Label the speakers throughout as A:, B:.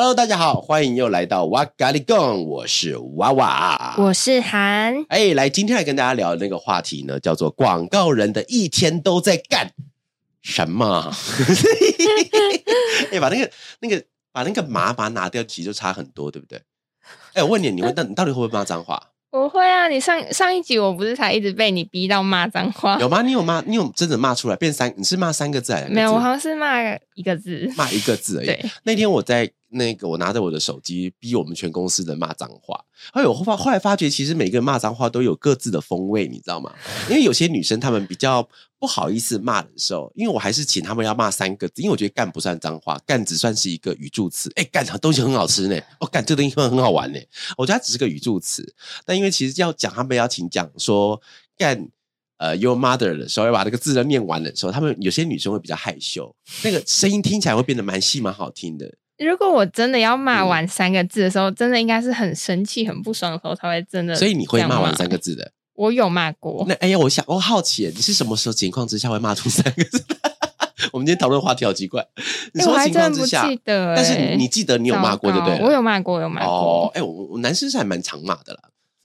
A: Hello，大家好，欢迎又来到 What Got It Gone，我是娃娃，
B: 我是韩。
A: 哎，来，今天来跟大家聊的那个话题呢，叫做广告人的一天都在干什么？哎，把那个那个把那个麻把它拿掉，其实就差很多，对不对？哎，我问你，你问到你到底会不会骂脏话？
B: 我会啊，你上上一集我不是才一直被你逼到骂脏话？
A: 有吗？你有骂？你有真的骂出来变三？你是骂三个字还是？
B: 没有，我好像是骂一个字，
A: 骂一个字而已。那天我在。那个我拿着我的手机逼我们全公司的骂脏话，哎呦，后发后来发觉其实每个人骂脏话都有各自的风味，你知道吗？因为有些女生她们比较不好意思骂的时候，因为我还是请他们要骂三个字，因为我觉得干不算脏话，干只算是一个语助词。哎，干啥东西很好吃呢，哦，干这个东西很好玩呢，我觉得它只是个语助词。但因为其实要讲他们要请讲说干呃 your mother 的时候，要把这个字都念完的时候，他们有些女生会比较害羞，那个声音听起来会变得蛮细蛮好听的。
B: 如果我真的要骂完三个字的时候，真的应该是很生气、很不爽的时候才会真的。
A: 所以你会骂完三个字的？
B: 我有骂过。
A: 那哎呀，我想我好奇，你是什么时候情况之下会骂出三个字？我们今天讨论话题好奇怪。你说情况之下，但是你记得你有骂过，对不对？
B: 我有骂过，有骂过。哦，
A: 哎，我我男生是还蛮常骂的啦。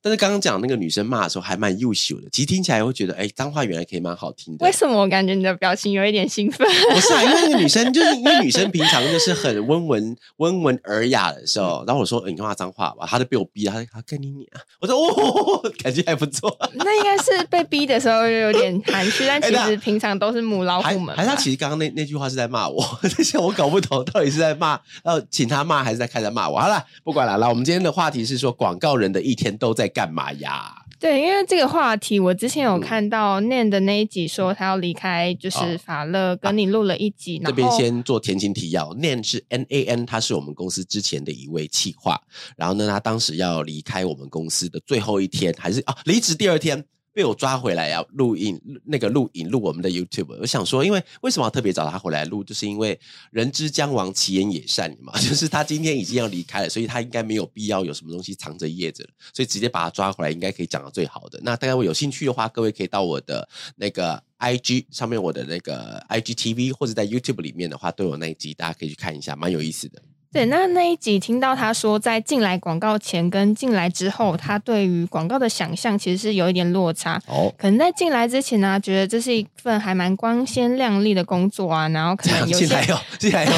A: 但是刚刚讲那个女生骂的时候还蛮优秀的，其实听起来会觉得，哎，脏话原来可以蛮好听的。
B: 为什么我感觉你的表情有一点兴奋？
A: 不是啊，因为那个女生就是因为女生平常就是很温文温文尔雅的时候，然后我说你骂脏话吧，她就被我逼，她她跟你你啊，我说哦，感觉还不错。
B: 那应该是被逼的时候有点含蓄，但其实平常都是母老虎们。
A: 还是他其实刚刚那那句话是在骂我？这些我搞不懂，到底是在骂要请他骂，还是在开始骂我？好了，不管了，来，我们今天的话题是说广告人的一天都在干嘛呀？
B: 对，因为这个话题，我之前有看到念的那一集，说他要离开，就是法乐，跟你录了一集。
A: 这边先做前情提要，念是 N A N，他是我们公司之前的一位企划，然后呢，他当时要离开我们公司的最后一天，还是啊，离职第二天。被我抓回来要录音，那个录影录我们的 YouTube。我想说，因为为什么要特别找他回来录，就是因为人之将亡，其言也善嘛。就是他今天已经要离开了，所以他应该没有必要有什么东西藏着掖着，所以直接把他抓回来，应该可以讲到最好的。那大家有兴趣的话，各位可以到我的那个 IG 上面，我的那个 IGTV 或者在 YouTube 里面的话，都有那一集，大家可以去看一下，蛮有意思的。
B: 对，那那一集听到他说，在进来广告前跟进来之后，他对于广告的想象其实是有一点落差。哦，可能在进来之前呢，觉得这是一份还蛮光鲜亮丽的工作啊，然后可能 有
A: 进来有进来有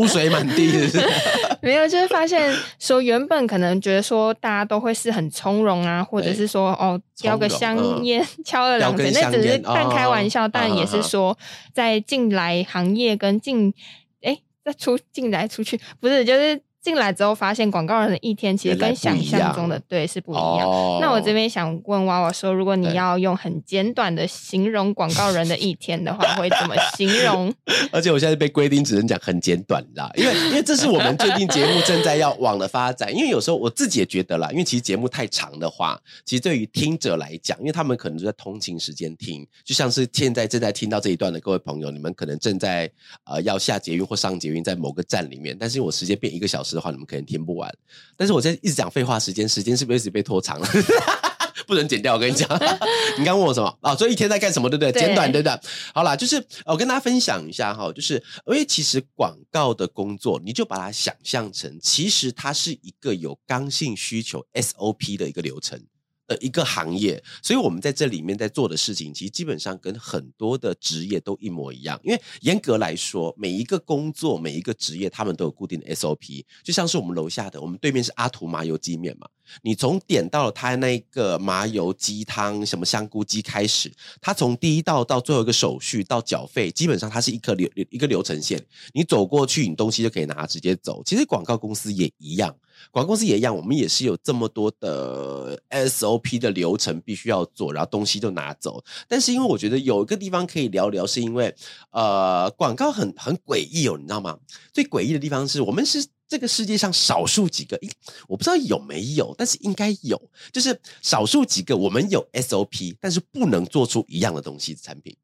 A: 污水满地，
B: 没有，就是发现说原本可能觉得说大家都会是很从容啊，或者是说哦叼个香烟 敲了两嘴，那只是半开玩笑，但也是说在进来行业跟进。再出进来出去，不是就是。进来之后发现广告人的一天其实跟想象中的对是不一样。那我这边想问娃娃说，如果你要用很简短的形容广告人的一天的话，会怎么形容？
A: 而且我现在被规定只能讲很简短啦，因为因为这是我们最近节目正在要往的发展。因为有时候我自己也觉得啦，因为其实节目太长的话，其实对于听者来讲，因为他们可能就在通勤时间听，就像是现在正在听到这一段的各位朋友，你们可能正在呃要下捷运或上捷运，在某个站里面，但是我时间变一个小时。的话，你们可能听不完。但是我在一直讲废话，时间时间是不是一直被拖长了？不能剪掉。我跟你讲，你刚问我什么啊？所以一天在干什么？对不对？简短，对不对？好啦，就是我跟大家分享一下哈，就是因为其实广告的工作，你就把它想象成，其实它是一个有刚性需求 SOP 的一个流程。的一个行业，所以我们在这里面在做的事情，其实基本上跟很多的职业都一模一样。因为严格来说，每一个工作、每一个职业，他们都有固定的 SOP。就像是我们楼下的，我们对面是阿图麻油鸡面嘛。你从点到了他那个麻油鸡汤、什么香菇鸡开始，他从第一道到最后一个手续到缴费，基本上它是一个流一个流程线。你走过去，你东西就可以拿，直接走。其实广告公司也一样。广告公司也一样，我们也是有这么多的 SOP 的流程必须要做，然后东西就拿走。但是因为我觉得有一个地方可以聊聊，是因为呃，广告很很诡异哦，你知道吗？最诡异的地方是我们是。这个世界上少数几个，我不知道有没有，但是应该有，就是少数几个我们有 SOP，但是不能做出一样的东西的产品。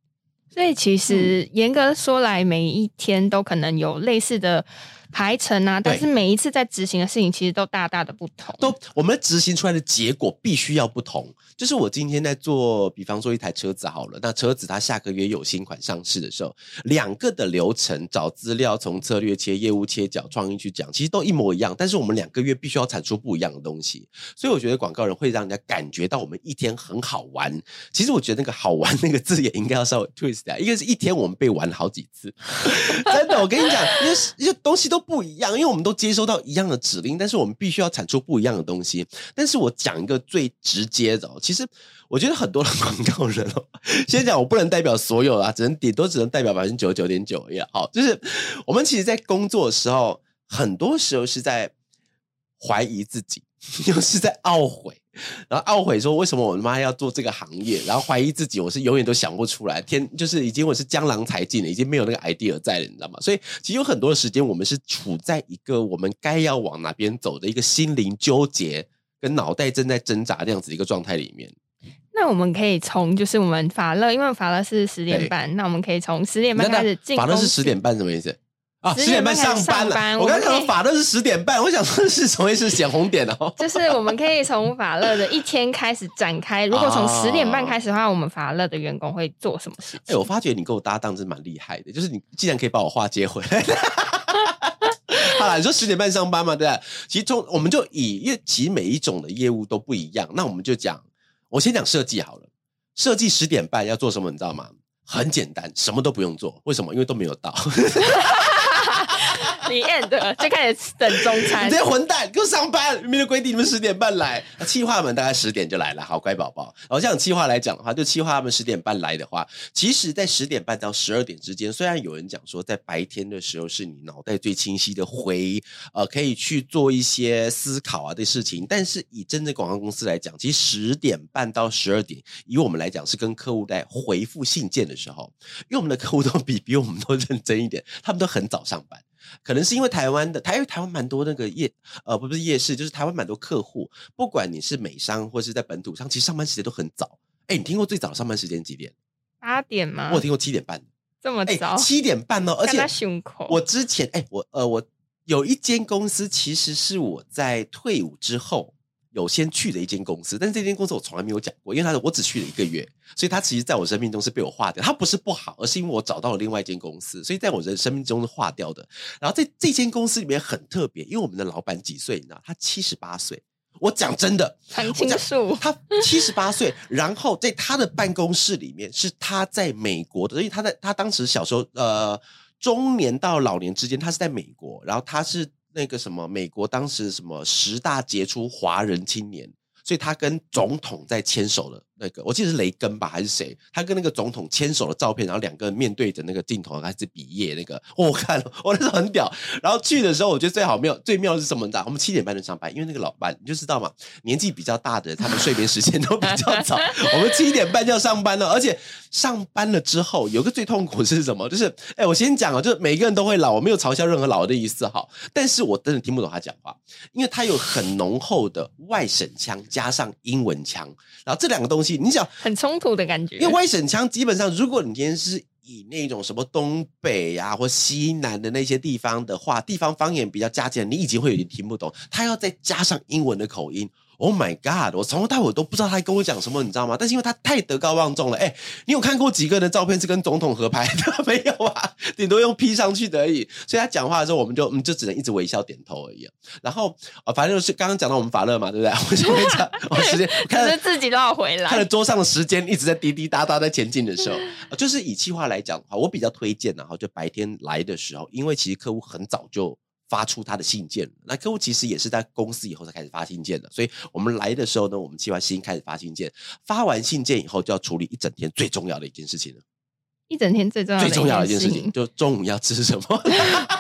B: 所以其实严格说来，每一天都可能有类似的。排程啊，但是每一次在执行的事情其实都大大的不同。
A: 都我们执行出来的结果必须要不同。就是我今天在做，比方说一台车子好了，那车子它下个月有新款上市的时候，两个的流程找资料，从策略切、业务切角、创意去讲，其实都一模一样。但是我们两个月必须要产出不一样的东西。所以我觉得广告人会让人家感觉到我们一天很好玩。其实我觉得那个好玩那个字也应该要稍微 twist 一下，因为是一天我们被玩好几次。真的，我跟你讲，因为因为东西都。不一样，因为我们都接收到一样的指令，但是我们必须要产出不一样的东西。但是我讲一个最直接的，其实我觉得很多的广告人哦，先讲我不能代表所有啊，只能顶多只能代表百分之九十九点九也。好，就是我们其实，在工作的时候，很多时候是在怀疑自己，又是在懊悔。然后懊悔说：“为什么我妈要做这个行业？”然后怀疑自己，我是永远都想不出来。天，就是已经我是江郎才尽了，已经没有那个 idea 在了，你知道吗？所以其实有很多的时间，我们是处在一个我们该要往哪边走的一个心灵纠结，跟脑袋正在挣扎这样子一个状态里面。
B: 那我们可以从就是我们法乐，因为法乐是十点半，那我们可以从十点半开始进。
A: 法乐是十点半什么意思？啊，十点半上班了。我刚刚讲法乐是十点半，我想说是什么意思？显红点哦。
B: 就是我们可以从法乐的一天开始展开。如果从十点半开始的话，我们法乐的员工会做什么事情？
A: 哎，我发觉你跟我搭档真蛮厉害的，就是你既然可以把我话接回来。好了，你说十点半上班嘛？对吧？其实从我们就以，因为其实每一种的业务都不一样，那我们就讲，我先讲设计好了。设计十点半要做什么？你知道吗？很简单，什么都不用做。为什么？因为都没有到。
B: 你 end 就开始等中餐，你
A: 这些混蛋给我上班！明明规定你们十点半来，气话们大概十点就来了，好乖宝宝。然后这样气话来讲的话，就气话他们十点半来的话，其实，在十点半到十二点之间，虽然有人讲说在白天的时候是你脑袋最清晰的回，呃，可以去做一些思考啊的事情，但是以真正广告公司来讲，其实十点半到十二点，以我们来讲是跟客户在回复信件的时候，因为我们的客户都比比我们都认真一点，他们都很早上班。可能是因为台湾的台台湾蛮多那个夜呃不是夜市，就是台湾蛮多客户，不管你是美商或是在本土上，其实上班时间都很早。哎，你听过最早上班时间几点？
B: 八点吗？
A: 我听过七点半。
B: 这么早？
A: 七点半哦，而且我之前哎，我呃我有一间公司，其实是我在退伍之后。有先去的一间公司，但是这间公司我从来没有讲过，因为他我只去了一个月，所以他其实在我生命中是被我划掉。他不是不好，而是因为我找到了另外一间公司，所以在我人生命中是划掉的。然后在这间公司里面很特别，因为我们的老板几岁？你知道，他七十八岁。我讲真的，
B: 很清楚，
A: 他七十八岁。然后在他的办公室里面是他在美国的，所以他在他当时小时候，呃，中年到老年之间，他是在美国，然后他是。那个什么，美国当时什么十大杰出华人青年，所以他跟总统在牵手了。那个我记得是雷根吧，还是谁？他跟那个总统牵手的照片，然后两个人面对着那个镜头，还是比耶那个，我看了，我那时候很屌。然后去的时候，我觉得最好妙，最妙是什么？你知道？我们七点半就上班，因为那个老板你就知道嘛，年纪比较大的，他们睡眠时间都比较早。我们七点半就要上班了，而且上班了之后，有个最痛苦是什么？就是，哎，我先讲啊，就是每个人都会老，我没有嘲笑任何老的意思哈。但是我真的听不懂他讲话，因为他有很浓厚的外省腔加上英文腔，然后这两个东西。你想
B: 很冲突的感觉，
A: 因为外省腔基本上，如果你今天是以那种什么东北呀或西南的那些地方的话，地方方言比较加减，你已经会有点听不懂，他要再加上英文的口音。Oh my god！我从头到尾都不知道他跟我讲什么，你知道吗？但是因为他太德高望重了，哎，你有看过几个人的照片是跟总统合拍的 没有啊？顶多用 P 上去的而已。所以他讲话的时候，我们就嗯就只能一直微笑点头而已。然后啊，反正就是刚刚讲到我们法乐嘛，对不对？我就会讲，我时间
B: 看着自己都要回来，
A: 看着桌上的时间一直在滴滴答答在前进的时候，就是以气话来讲的话，我比较推荐然后就白天来的时候，因为其实客户很早就。发出他的信件，那客户其实也是在公司以后才开始发信件的，所以我们来的时候呢，我们计划先开始发信件，发完信件以后就要处理一整天最重要的一件事情了。
B: 一整天最重要
A: 最重要的一件事情，就中午要吃什么。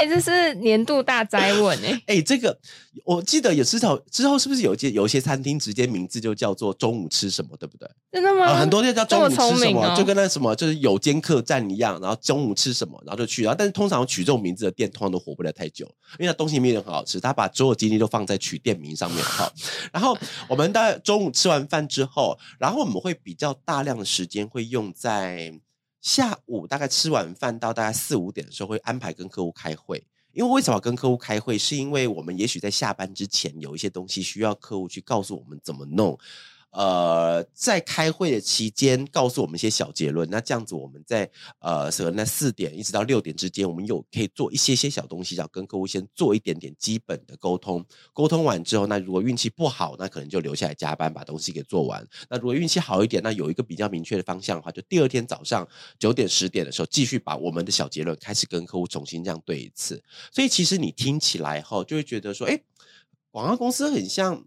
B: 哎，这是年度大灾问哎！
A: 哎，这个我记得有之后之后是不是有些有些餐厅直接名字就叫做中午吃什么，对不对？
B: 真的吗？
A: 很多店叫中午吃什么，就跟那什么就是有间客栈一样，然后中午吃什么，然后就去。然后但是通常取这种名字的店，通常都活不了太久，因为它东西没有很好吃。他把所有精力都放在取店名上面哈。然后我们大概中午吃完饭之后，然后我们会比较大量的时间会用在。下午大概吃完饭到大概四五点的时候，会安排跟客户开会。因为为什么跟客户开会？是因为我们也许在下班之前有一些东西需要客户去告诉我们怎么弄。呃，在开会的期间，告诉我们一些小结论。那这样子，我们在呃，可能那四点一直到六点之间，我们有可以做一些些小东西，要跟客户先做一点点基本的沟通。沟通完之后，那如果运气不好，那可能就留下来加班把东西给做完。那如果运气好一点，那有一个比较明确的方向的话，就第二天早上九点十点的时候，继续把我们的小结论开始跟客户重新这样对一次。所以其实你听起来后，就会觉得说，哎，广告公司很像。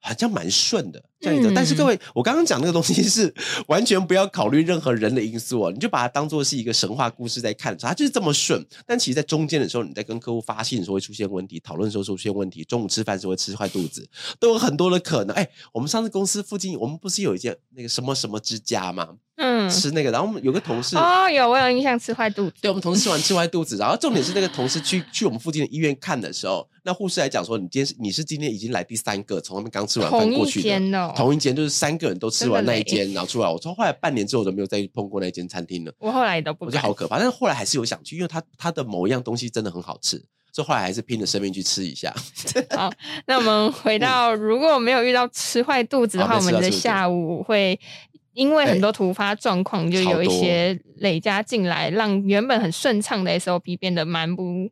A: 好像蛮顺的这样子，但是各位，我刚刚讲那个东西是 完全不要考虑任何人的因素哦，你就把它当做是一个神话故事在看，它就是这么顺。但其实，在中间的时候，你在跟客户发信的时候会出现问题，讨论的时候出现问题，中午吃饭时候会吃坏肚子，都有很多的可能。哎，我们上次公司附近，我们不是有一间那个什么什么之家吗？嗯，吃那个，然后我们有个同事
B: 哦，有我有印象吃坏肚子。
A: 对，我们同事吃完吃坏肚子，然后重点是那个同事去去我们附近的医院看的时候，那护士来讲说，你今天是你是今天已经来第三个，从他们刚吃完饭过去的，同一间就是三个人都吃完那一间，然后出来。我从后来半年之后都没有再碰过那间餐厅了。
B: 我后来都不，
A: 我觉得好可怕。但是后来还是有想去，因为他他的某一样东西真的很好吃，所以后来还是拼着生命去吃一下。
B: 好，那我们回到如果没有遇到吃坏肚子的话，我们的下午会。因为很多突发状况，就有一些累加进来，让原本很顺畅的 SOP 变得蛮不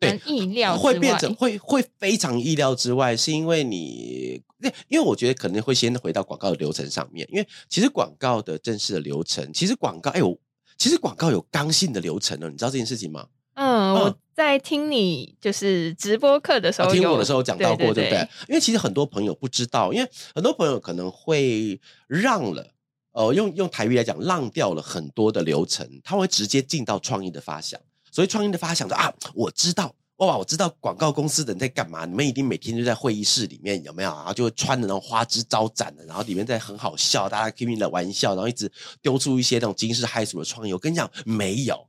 B: 蛮意料，
A: 会变成会会非常意料之外，是因为你，因为我觉得可能会先回到广告的流程上面，因为其实广告的正式的流程，其实广告，哎呦，其实广告有刚性的流程呢，你知道这件事情吗？
B: 嗯，我在听你就是直播课的时候，
A: 听我的时候讲到过，对不对？因为其实很多朋友不知道，因为很多朋友可能会让了。呃，用用台语来讲，浪掉了很多的流程，他会直接进到创意的发想。所以创意的发想说啊，我知道哇，我知道广告公司的人在干嘛。你们一定每天就在会议室里面有没有？然后就会穿的那种花枝招展的，然后里面在很好笑，大家开你的玩笑，然后一直丢出一些那种惊世骇俗的创意。我跟你讲，没有，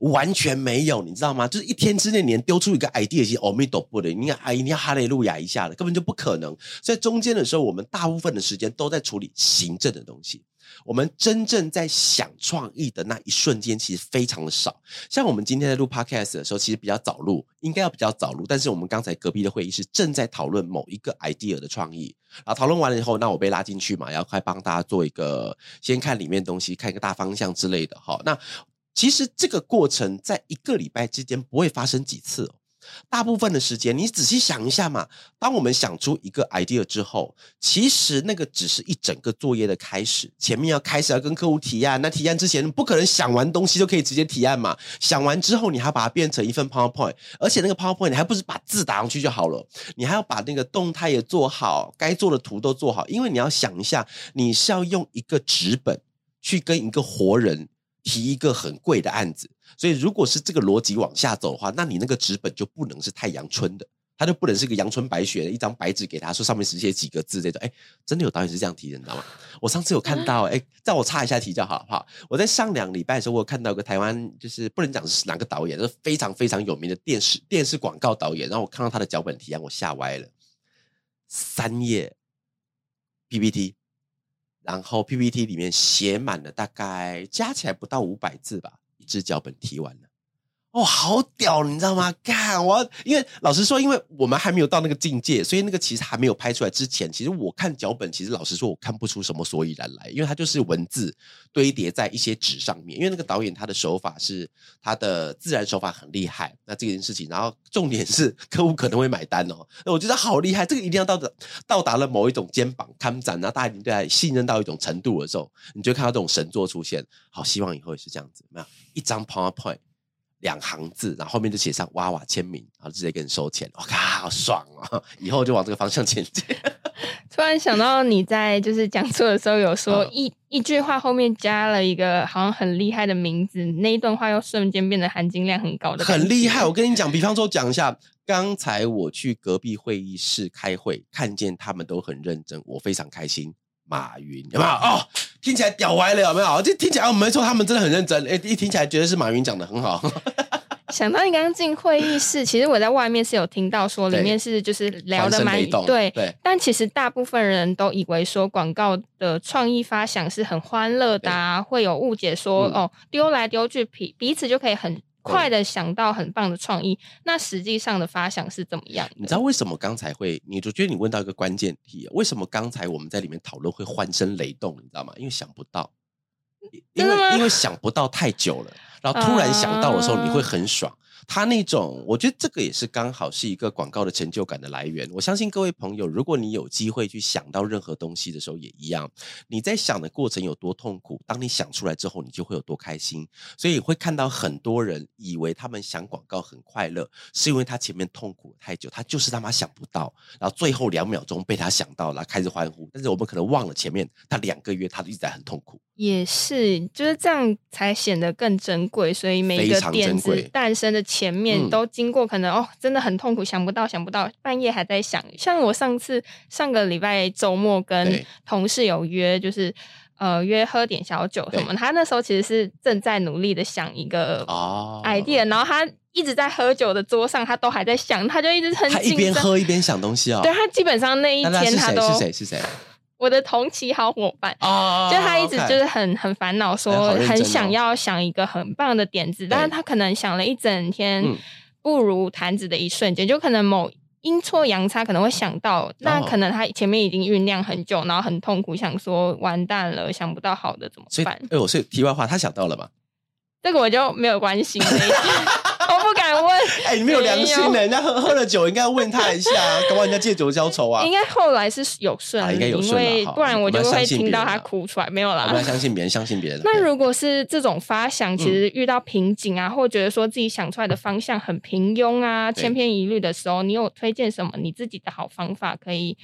A: 完全没有，你知道吗？就是一天之内连丢出一个 idea，其实阿弥陀佛的，你看啊，一定要哈利路亚一下的，根本就不可能。在中间的时候，我们大部分的时间都在处理行政的东西。我们真正在想创意的那一瞬间，其实非常的少。像我们今天在录 podcast 的时候，其实比较早录，应该要比较早录。但是我们刚才隔壁的会议室正在讨论某一个 idea 的创意，然后讨论完了以后，那我被拉进去嘛，要快帮大家做一个先看里面东西，看一个大方向之类的。哈，那其实这个过程在一个礼拜之间不会发生几次哦。大部分的时间，你仔细想一下嘛。当我们想出一个 idea 之后，其实那个只是一整个作业的开始。前面要开始要跟客户提案，那提案之前不可能想完东西就可以直接提案嘛。想完之后，你还要把它变成一份 PowerPoint，而且那个 PowerPoint 你还不是把字打上去就好了，你还要把那个动态也做好，该做的图都做好。因为你要想一下，你是要用一个纸本去跟一个活人提一个很贵的案子。所以，如果是这个逻辑往下走的话，那你那个纸本就不能是太阳春的，它就不能是个阳春白雪的一张白纸给他说上面只写几个字这种。哎，真的有导演是这样提的，你知道吗？我上次有看到，哎，让我插一下题就好，好。我在上两礼拜的时候，我看到个台湾，就是不能讲是哪个导演，就是非常非常有名的电视电视广告导演。然后我看到他的脚本提案，我吓歪了，三页 PPT，然后 PPT 里面写满了大概加起来不到五百字吧。一支脚本提完了。哦，好屌，你知道吗？看我，因为老实说，因为我们还没有到那个境界，所以那个其实还没有拍出来之前，其实我看脚本，其实老实说，我看不出什么所以然来，因为它就是文字堆叠在一些纸上面。因为那个导演他的手法是他的自然手法很厉害，那这件事情，然后重点是 客户可能会买单哦。我觉得好厉害，这个一定要到的到达了某一种肩膀看展，然后大家已经对他信任到一种程度的时候，你就看到这种神作出现。好，希望以后也是这样子，没有一张 PowerPoint。两行字，然后后面就写上娃娃签名，然后直接给你收钱。我靠，好爽啊！以后就往这个方向前进。
B: 突然想到你在就是讲座的时候有说一一句话后面加了一个好像很厉害的名字，那一段话又瞬间变得含金量很高的。
A: 很厉害，我跟你讲，比方说讲一下，刚才我去隔壁会议室开会，看见他们都很认真，我非常开心。马云有没有？哦，听起来屌歪了有没有？这听起来我没错，他们真的很认真。哎，一听起来觉得是马云讲的很好。
B: 想到你刚刚进会议室，其实我在外面是有听到说，里面是就是聊的蛮对，但其实大部分人都以为说广告的创意发想是很欢乐的，啊会有误解说哦丢来丢去彼彼此就可以很快的想到很棒的创意。那实际上的发想是怎么样？
A: 你知道为什么刚才会？你就觉得你问到一个关键题，为什么刚才我们在里面讨论会欢声雷动？你知道吗？因为想不到，因为因为想不到太久了。然后突然想到的时候，你会很爽。他那种，我觉得这个也是刚好是一个广告的成就感的来源。我相信各位朋友，如果你有机会去想到任何东西的时候，也一样。你在想的过程有多痛苦，当你想出来之后，你就会有多开心。所以会看到很多人以为他们想广告很快乐，是因为他前面痛苦太久，他就是他妈想不到，然后最后两秒钟被他想到了，开始欢呼。但是我们可能忘了前面他两个月他一直在很痛苦。
B: 也是，就是这样才显得更珍贵。所以每一个点子诞生的前面都经过可能哦，真的很痛苦，想不到，想不到，半夜还在想。像我上次上个礼拜周末跟同事有约，就是呃约喝点小酒什么。他那时候其实是正在努力的想一个 idea，然后他一直在喝酒的桌上，他都还在想，他就一直很
A: 他一边喝一边想东西哦。
B: 对他基本上那一天他都
A: 是谁是谁。
B: 我的同期好伙伴，就他一直就是很很烦恼，说很想要想一个很棒的点子，但是他可能想了一整天，不如弹指的一瞬间，就可能某阴错阳差可能会想到，那可能他前面已经酝酿很久，然后很痛苦，想说完蛋了，想不到好的怎么办？
A: 哎，我是题外话，他想到了吗？
B: 这个我就没有关系。我不敢问，
A: 哎，你没有良心的，人家喝喝了酒，应该问他一下，干嘛人家借酒浇愁啊？
B: 应该后来是有顺，
A: 应该有顺，因为
B: 不然我就会听到他哭出来。没有啦，
A: 我们要相信别人，相信别人。
B: 那如果是这种发想，其实遇到瓶颈啊，或觉得说自己想出来的方向很平庸啊、千篇一律的时候，你有推荐什么你自己的好方法可以？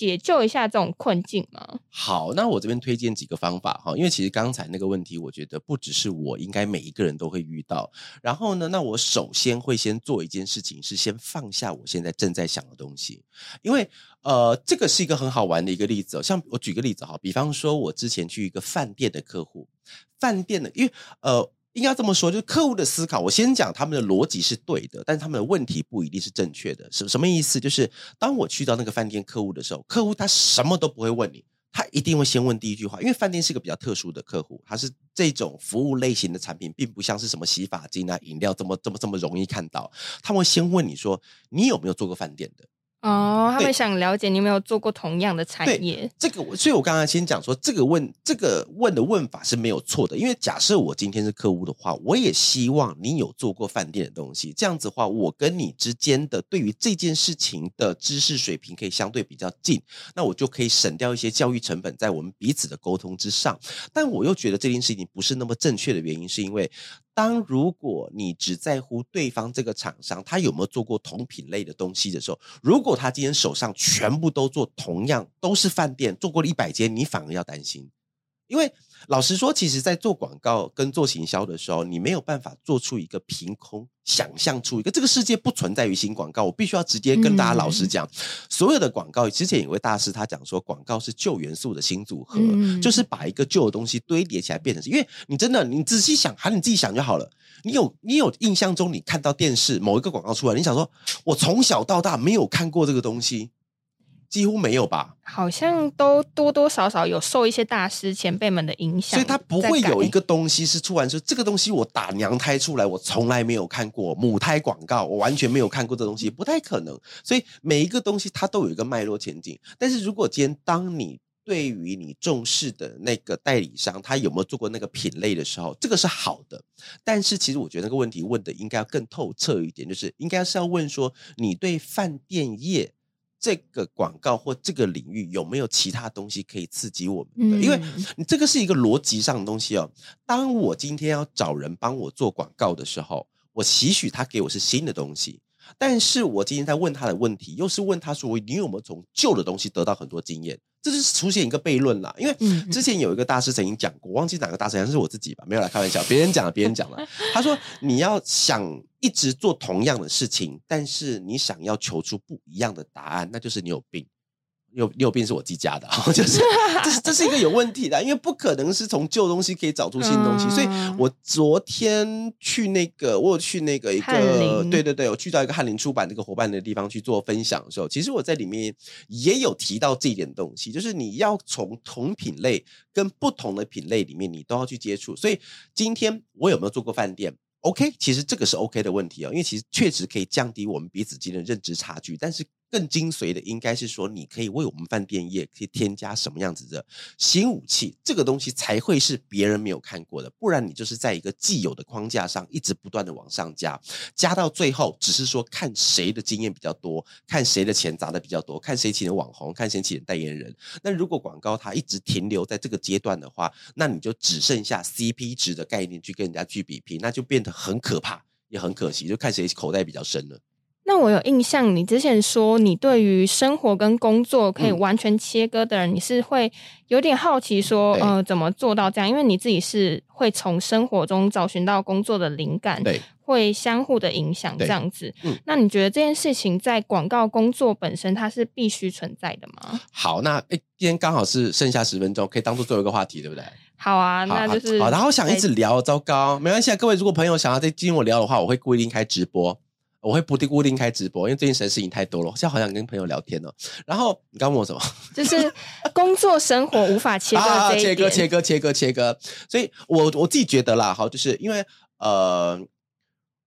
B: 解救一下这种困境吗？
A: 好，那我这边推荐几个方法哈，因为其实刚才那个问题，我觉得不只是我，应该每一个人都会遇到。然后呢，那我首先会先做一件事情，是先放下我现在正在想的东西，因为呃，这个是一个很好玩的一个例子哦。像我举个例子哈，比方说我之前去一个饭店的客户，饭店的，因为呃。应该这么说，就是客户的思考。我先讲他们的逻辑是对的，但是他们的问题不一定是正确的。什什么意思？就是当我去到那个饭店客户的时候，客户他什么都不会问你，他一定会先问第一句话。因为饭店是个比较特殊的客户，他是这种服务类型的产品，并不像是什么洗发精啊、饮料这么这么这么容易看到。他会先问你说：“你有没有做过饭店的？”
B: 哦，他们想了解你有没有做过同样的产业。
A: 这个，所以我刚刚先讲说，这个问这个问的问法是没有错的。因为假设我今天是客户的话，我也希望你有做过饭店的东西。这样子的话，我跟你之间的对于这件事情的知识水平可以相对比较近，那我就可以省掉一些教育成本在我们彼此的沟通之上。但我又觉得这件事情不是那么正确的原因，是因为。当如果你只在乎对方这个厂商他有没有做过同品类的东西的时候，如果他今天手上全部都做同样都是饭店做过了一百间，你反而要担心，因为。老实说，其实，在做广告跟做行销的时候，你没有办法做出一个凭空想象出一个这个世界不存在于新广告。我必须要直接跟大家老实讲，所有的广告之前有位大师他讲说，广告是旧元素的新组合，就是把一个旧的东西堆叠起来变成。因为你真的，你仔细想，喊你自己想就好了。你有你有印象中，你看到电视某一个广告出来，你想说，我从小到大没有看过这个东西。几乎没有吧？
B: 好像都多多少少有受一些大师前辈们的影响，
A: 所以他不会有一个东西是突然说这个东西我打娘胎出来，我从来没有看过母胎广告，我完全没有看过这东西，不太可能。所以每一个东西它都有一个脉络前景。但是如果今天当你对于你重视的那个代理商，他有没有做过那个品类的时候，这个是好的。但是其实我觉得那个问题问的应该要更透彻一点，就是应该是要问说你对饭店业。这个广告或这个领域有没有其他东西可以刺激我们的？因为你这个是一个逻辑上的东西哦。当我今天要找人帮我做广告的时候，我期许他给我是新的东西。但是我今天在问他的问题，又是问他说：“你有没有从旧的东西得到很多经验？”这是出现一个悖论啦。因为之前有一个大师曾经讲过，忘记哪个大师，好像是我自己吧，没有来开玩笑，别人讲了，别人讲了。他说：“你要想一直做同样的事情，但是你想要求出不一样的答案，那就是你有病。”有你有病是我自己加的，就是这是这是一个有问题的，因为不可能是从旧东西可以找出新东西。所以我昨天去那个，我有去那个一个，对对对，我去到一个翰林出版这个伙伴的地方去做分享的时候，其实我在里面也有提到这一点东西，就是你要从同品类跟不同的品类里面，你都要去接触。所以今天我有没有做过饭店？OK，其实这个是 OK 的问题哦，因为其实确实可以降低我们彼此间的认知差距，但是。更精髓的应该是说，你可以为我们饭店业可以添加什么样子的新武器，这个东西才会是别人没有看过的。不然你就是在一个既有的框架上一直不断的往上加，加到最后只是说看谁的经验比较多，看谁的钱砸的比较多，看谁请的网红，看谁请的代言人。那如果广告它一直停留在这个阶段的话，那你就只剩下 CP 值的概念去跟人家去比拼，那就变得很可怕，也很可惜，就看谁口袋比较深了。
B: 那我有印象，你之前说你对于生活跟工作可以完全切割的人，你是会有点好奇说，呃，怎么做到这样？因为你自己是会从生活中找寻到工作的灵感，
A: 对，
B: 会相互的影响这样子。嗯，那你觉得这件事情在广告工作本身它是必须存在的吗？
A: 好，那诶，今天刚好是剩下十分钟，可以当做最后一个话题，对不对？
B: 好啊，那就是
A: 好。然后想一直聊，糟糕，没关系啊，各位，如果朋友想要再听我聊的话，我会固定开直播。我会不定固定开直播，因为最近实在事情太多了，现在好想跟朋友聊天哦。然后你刚问我什么？
B: 就是工作生活无法切割，
A: 切割切割切割切割。所以我我自己觉得啦，哈，就是因为呃，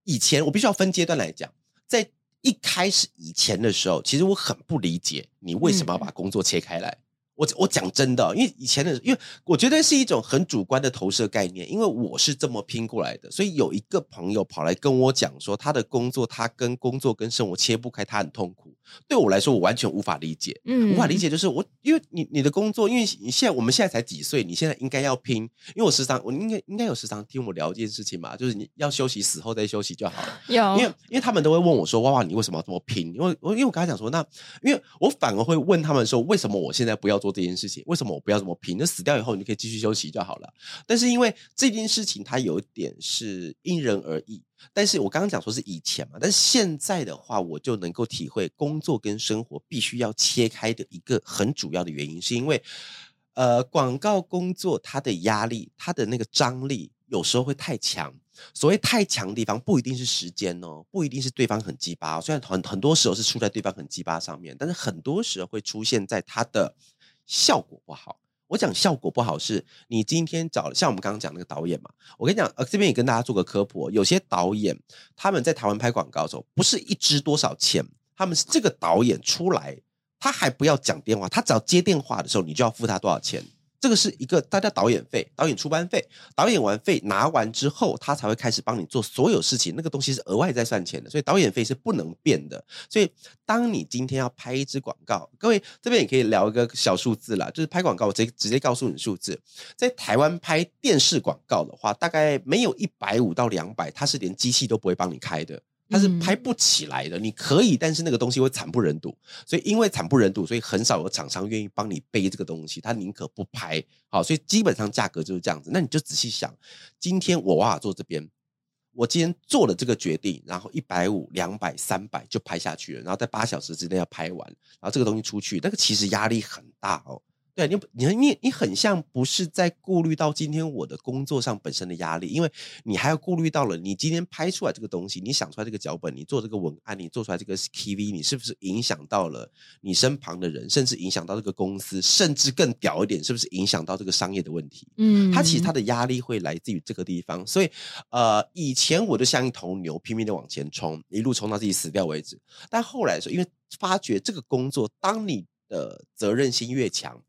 A: 以前我必须要分阶段来讲，在一开始以前的时候，其实我很不理解你为什么要把工作切开来。我我讲真的，因为以前的，因为我觉得是一种很主观的投射概念，因为我是这么拼过来的，所以有一个朋友跑来跟我讲说，他的工作他跟工作跟生活切不开，他很痛苦。对我来说，我完全无法理解，嗯，无法理解就是我，因为你你的工作，因为你现在我们现在才几岁，你现在应该要拼，因为我时常我应该应该有时常听我聊这件事情嘛，就是你要休息，死后再休息就好了。
B: 有，
A: 因为因为他们都会问我说，哇哇，你为什么要这么拼？因为我因为我刚才讲说，那因为我反而会问他们说，为什么我现在不要做这件事情？为什么我不要这么拼？那死掉以后，你可以继续休息就好了。但是因为这件事情，它有一点是因人而异。但是我刚刚讲说是以前嘛，但是现在的话，我就能够体会工作跟生活必须要切开的一个很主要的原因，是因为呃，广告工作它的压力，它的那个张力有时候会太强。所谓太强的地方，不一定是时间哦，不一定是对方很鸡巴。虽然很很多时候是出在对方很鸡巴上面，但是很多时候会出现在他的效果不好。我讲效果不好，是你今天找像我们刚刚讲那个导演嘛？我跟你讲，呃，这边也跟大家做个科普，有些导演他们在台湾拍广告的时候，不是一支多少钱，他们是这个导演出来，他还不要讲电话，他只要接电话的时候，你就要付他多少钱。这个是一个大家导演费、导演出班费、导演完费拿完之后，他才会开始帮你做所有事情。那个东西是额外在算钱的，所以导演费是不能变的。所以，当你今天要拍一支广告，各位这边也可以聊一个小数字啦，就是拍广告，我直接直接告诉你数字。在台湾拍电视广告的话，大概没有一百五到两百，它是连机器都不会帮你开的。它是拍不起来的，你可以，但是那个东西会惨不忍睹，所以因为惨不忍睹，所以很少有厂商愿意帮你背这个东西，他宁可不拍。好，所以基本上价格就是这样子。那你就仔细想，今天我娃娃做这边，我今天做了这个决定，然后一百五、两百、三百就拍下去了，然后在八小时之内要拍完，然后这个东西出去，那个其实压力很大哦。对你，你你你很像不是在顾虑到今天我的工作上本身的压力，因为你还要顾虑到了你今天拍出来这个东西，你想出来这个脚本，你做这个文案，你做出来这个 KV，你是不是影响到了你身旁的人，甚至影响到这个公司，甚至更屌一点，是不是影响到这个商业的问题？嗯，他其实他的压力会来自于这个地方，所以呃，以前我就像一头牛，拼命的往前冲，一路冲到自己死掉为止。但后来说，因为发觉这个工作，当你的责任心越强。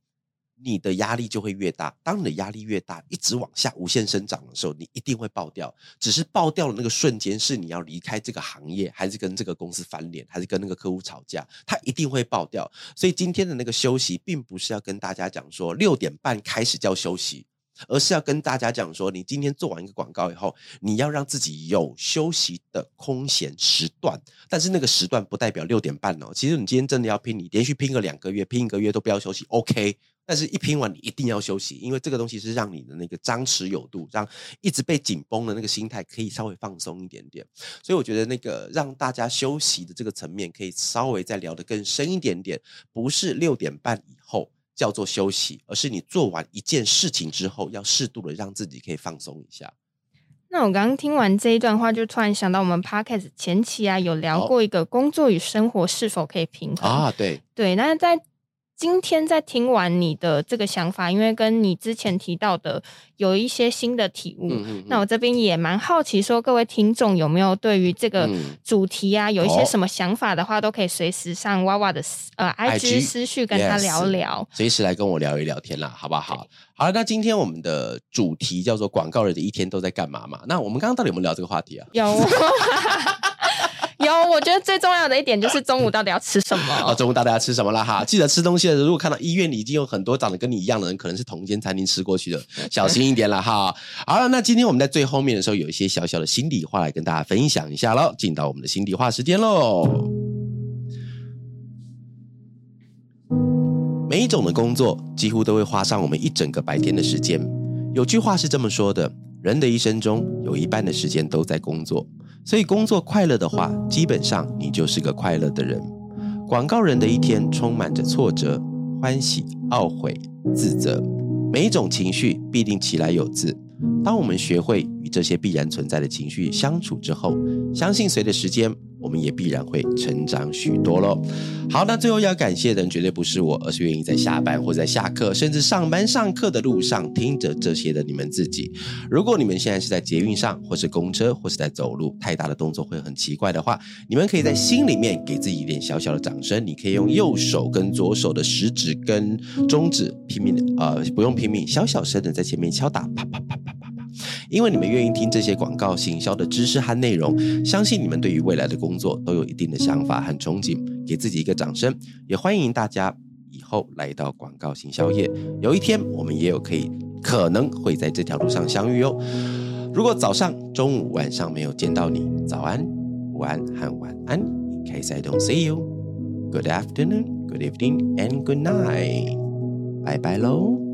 A: 你的压力就会越大。当你的压力越大，一直往下无限生长的时候，你一定会爆掉。只是爆掉的那个瞬间，是你要离开这个行业，还是跟这个公司翻脸，还是跟那个客户吵架？它一定会爆掉。所以今天的那个休息，并不是要跟大家讲说六点半开始叫休息。而是要跟大家讲说，你今天做完一个广告以后，你要让自己有休息的空闲时段。但是那个时段不代表六点半哦。其实你今天真的要拼，你连续拼个两个月，拼一个月都不要休息，OK。但是，一拼完你一定要休息，因为这个东西是让你的那个张弛有度，让一直被紧绷的那个心态可以稍微放松一点点。所以，我觉得那个让大家休息的这个层面，可以稍微再聊得更深一点点。不是六点半以后叫做休息，而是你做完一件事情之后，要适度的让自己可以放松一下。
B: 那我刚刚听完这一段话，就突然想到，我们 podcast 前期啊有聊过一个工作与生活是否可以平衡
A: 啊？对
B: 对，那在。今天在听完你的这个想法，因为跟你之前提到的有一些新的体悟，那我这边也蛮好奇，说各位听众有没有对于这个主题啊，有一些什么想法的话，都可以随时上娃娃的呃 IG 私讯跟他聊聊，
A: 随时来跟我聊一聊天啦，好不好？好了，那今天我们的主题叫做广告人的一天都在干嘛嘛？那我们刚刚到底有没有聊这个话题啊？
B: 有。有，我觉得最重要的一点就是中午到底要吃什么。
A: 哦，中午到底要吃什么了哈？记得吃东西的时候，如果看到医院里已经有很多长得跟你一样的人，可能是同一间餐厅吃过去的，小心一点了哈。好了，那今天我们在最后面的时候，有一些小小的心里话来跟大家分享一下喽。进到我们的心里话时间喽。每一种的工作几乎都会花上我们一整个白天的时间。有句话是这么说的：人的一生中有一半的时间都在工作。所以工作快乐的话，基本上你就是个快乐的人。广告人的一天充满着挫折、欢喜、懊悔、自责，每一种情绪必定起来有自。当我们学会与这些必然存在的情绪相处之后，相信随着时间。我们也必然会成长许多喽。好，那最后要感谢的绝对不是我，而是愿意在下班或在下课，甚至上班上课的路上听着这些的你们自己。如果你们现在是在捷运上，或是公车，或是在走路，太大的动作会很奇怪的话，你们可以在心里面给自己一点小小的掌声。你可以用右手跟左手的食指跟中指拼命的，呃，不用拼命，小小声的在前面敲打，啪啪啪啪。因为你们愿意听这些广告行销的知识和内容，相信你们对于未来的工作都有一定的想法和憧憬，给自己一个掌声。也欢迎大家以后来到广告行销业，有一天我们也有可以可能会在这条路上相遇哦。如果早上、中午、晚上没有见到你，早安、午安和晚安。In case I don't see you, good afternoon, good evening, and good night. 拜拜喽。